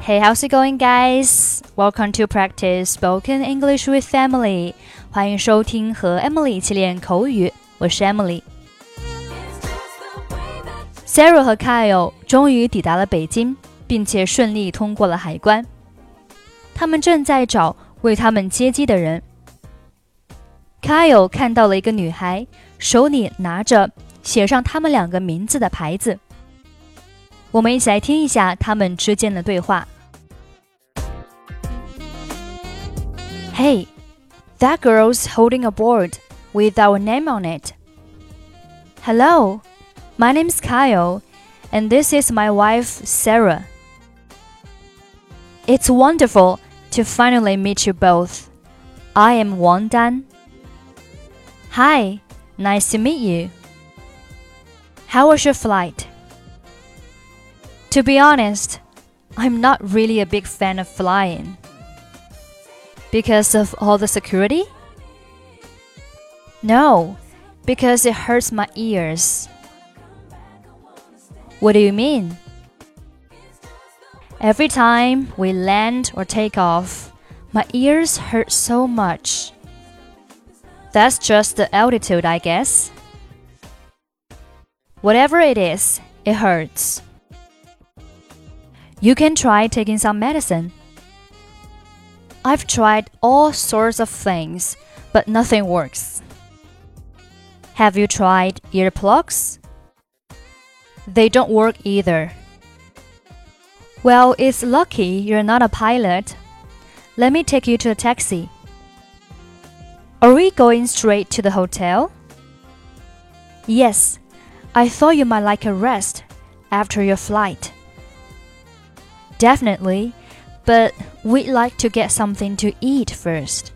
Hey, how's it going, guys? Welcome to practice spoken English with Emily. 欢迎收听和 Emily 一起练口语，我是 Emily。Sarah 和 Kyle 终于抵达了北京，并且顺利通过了海关。他们正在找为他们接机的人。Kyle 看到了一个女孩，手里拿着写上他们两个名字的牌子。我们一起来听一下他们之间的对话。Hey, that girl's holding a board with our name on it. Hello, my name's Kyle, and this is my wife, Sarah. It's wonderful to finally meet you both. I am Wang Dan. Hi, nice to meet you. How was your flight? To be honest, I'm not really a big fan of flying. Because of all the security? No, because it hurts my ears. What do you mean? Every time we land or take off, my ears hurt so much. That's just the altitude, I guess. Whatever it is, it hurts. You can try taking some medicine. I've tried all sorts of things, but nothing works. Have you tried earplugs? They don't work either. Well, it's lucky you're not a pilot. Let me take you to a taxi. Are we going straight to the hotel? Yes, I thought you might like a rest after your flight. Definitely, but we'd like to get something to eat first.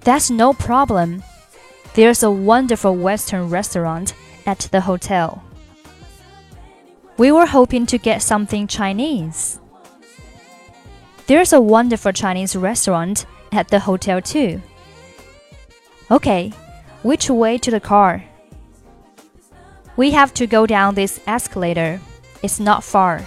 That's no problem. There's a wonderful Western restaurant at the hotel. We were hoping to get something Chinese. There's a wonderful Chinese restaurant at the hotel too. Okay, which way to the car? We have to go down this escalator. It's not far.